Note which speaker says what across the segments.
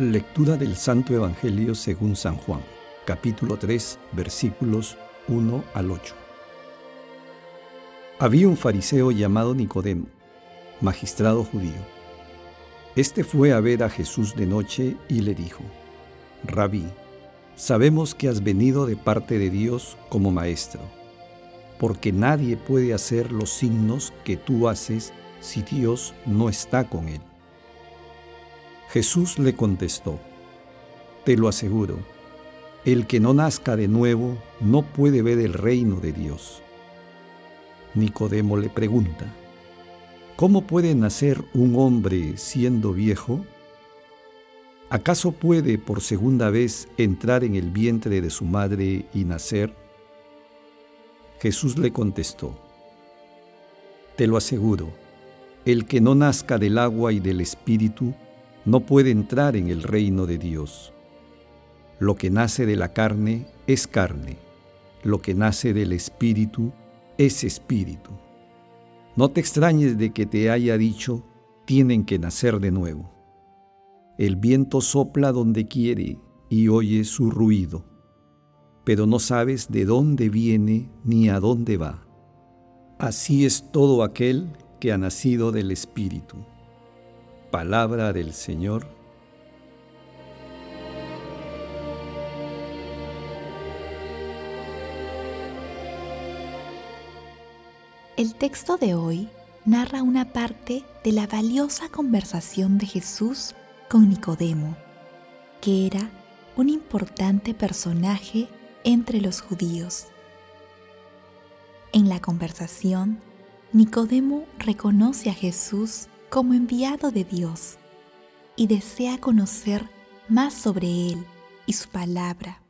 Speaker 1: Lectura del Santo Evangelio según San Juan, capítulo 3, versículos 1 al 8. Había un fariseo llamado Nicodemo, magistrado judío. Este fue a ver a Jesús de noche y le dijo, Rabí, sabemos que has venido de parte de Dios como maestro, porque nadie puede hacer los signos que tú haces si Dios no está con él. Jesús le contestó, Te lo aseguro, el que no nazca de nuevo no puede ver el reino de Dios. Nicodemo le pregunta, ¿Cómo puede nacer un hombre siendo viejo? ¿Acaso puede por segunda vez entrar en el vientre de su madre y nacer? Jesús le contestó, Te lo aseguro, el que no nazca del agua y del espíritu, no puede entrar en el reino de Dios. Lo que nace de la carne es carne, lo que nace del espíritu es espíritu. No te extrañes de que te haya dicho, tienen que nacer de nuevo. El viento sopla donde quiere y oye su ruido, pero no sabes de dónde viene ni a dónde va. Así es todo aquel que ha nacido del Espíritu. Palabra del Señor.
Speaker 2: El texto de hoy narra una parte de la valiosa conversación de Jesús con Nicodemo, que era un importante personaje entre los judíos. En la conversación, Nicodemo reconoce a Jesús como enviado de Dios y desea conocer más sobre Él y su palabra.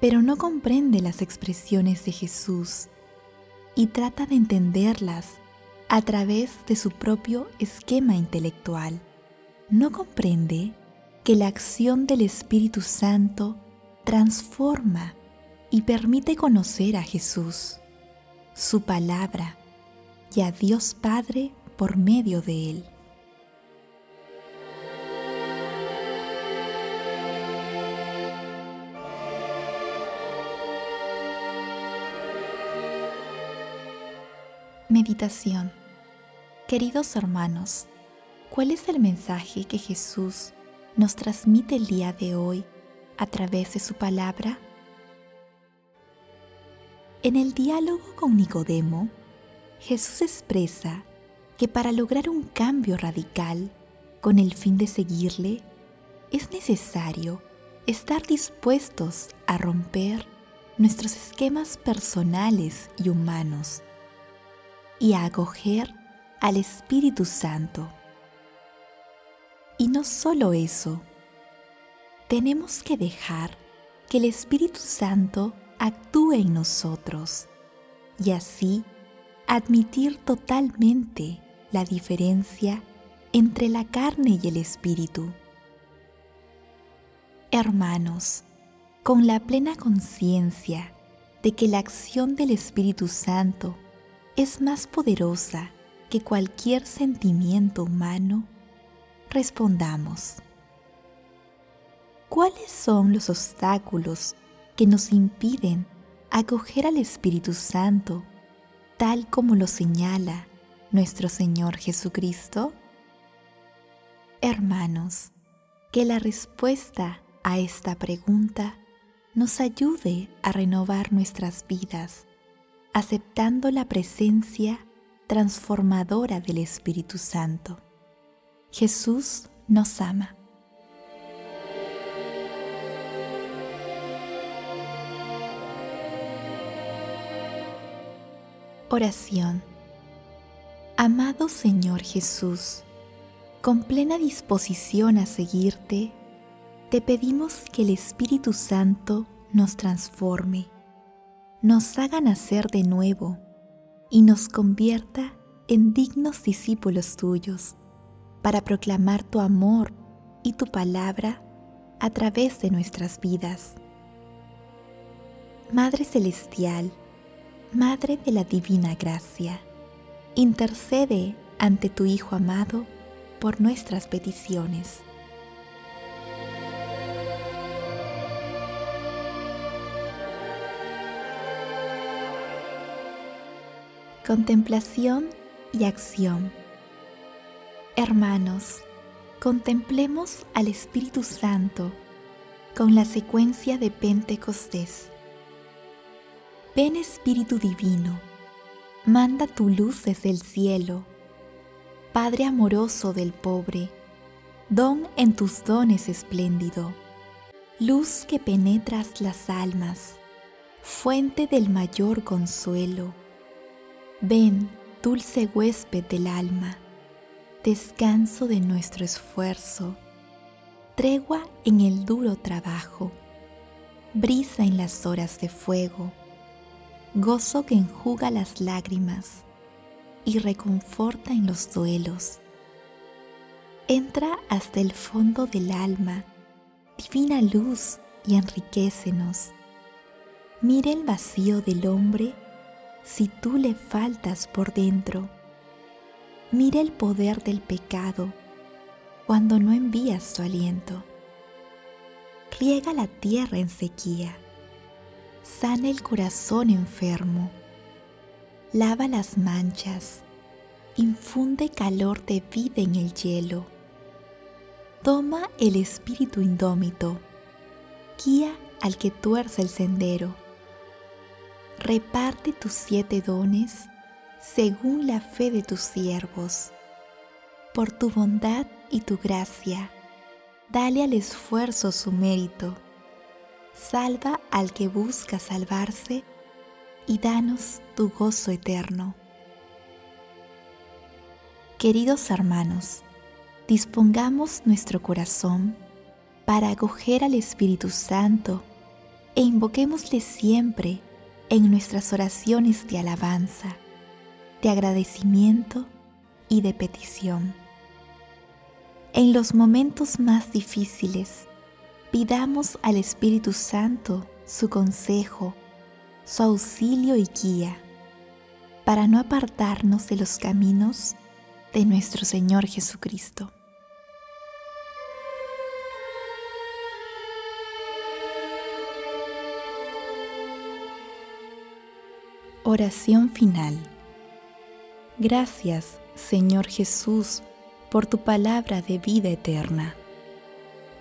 Speaker 2: Pero no comprende las expresiones de Jesús y trata de entenderlas a través de su propio esquema intelectual. No comprende que la acción del Espíritu Santo transforma y permite conocer a Jesús, su palabra y a Dios Padre por medio de Él. Meditación Queridos hermanos, ¿cuál es el mensaje que Jesús nos transmite el día de hoy a través de su palabra? En el diálogo con Nicodemo, Jesús expresa que para lograr un cambio radical con el fin de seguirle, es necesario estar dispuestos a romper nuestros esquemas personales y humanos y a acoger al Espíritu Santo. Y no solo eso, tenemos que dejar que el Espíritu Santo actúe en nosotros y así admitir totalmente la diferencia entre la carne y el espíritu. Hermanos, con la plena conciencia de que la acción del Espíritu Santo es más poderosa que cualquier sentimiento humano, respondamos. ¿Cuáles son los obstáculos que nos impiden acoger al Espíritu Santo tal como lo señala nuestro Señor Jesucristo? Hermanos, Que la respuesta a esta pregunta nos ayude a renovar nuestras vidas, aceptando la presencia transformadora del Espíritu Santo. Jesús nos ama. Oración. Amado Señor Jesús, con plena disposición a seguirte, te pedimos que el Espíritu Santo nos transforme, nos haga nacer de nuevo y nos convierta en dignos discípulos tuyos para proclamar tu amor y tu palabra a través de nuestras vidas. Madre Celestial, Madre de la Divina Gracia, intercede ante tu Hijo amado por nuestras peticiones. Contemplación y acción. Hermanos, contemplemos al Espíritu Santo con la secuencia de Pentecostés. Ven Espíritu Divino, manda tu luz desde el cielo, Padre amoroso del pobre, don en tus dones espléndido, luz que penetras las almas, fuente del mayor consuelo. Ven, dulce huésped del alma, descanso de nuestro esfuerzo, tregua en el duro trabajo, brisa en las horas de fuego gozo que enjuga las lágrimas y reconforta en los duelos. Entra hasta el fondo del alma, divina luz, y enriquecenos. Mira el vacío del hombre si tú le faltas por dentro. Mira el poder del pecado cuando no envías tu aliento. Riega la tierra en sequía sana el corazón enfermo, lava las manchas, infunde calor de vida en el hielo, toma el espíritu indómito, guía al que tuerce el sendero, reparte tus siete dones según la fe de tus siervos. Por tu bondad y tu gracia, dale al esfuerzo su mérito salva al que busca salvarse y danos tu gozo eterno. Queridos hermanos, dispongamos nuestro corazón para acoger al Espíritu Santo e invoquémosle siempre en nuestras oraciones de alabanza, de agradecimiento y de petición. En los momentos más difíciles, pidamos al Espíritu Santo su consejo, su auxilio y guía, para no apartarnos de los caminos de nuestro Señor Jesucristo. Oración final. Gracias, Señor Jesús, por tu palabra de vida eterna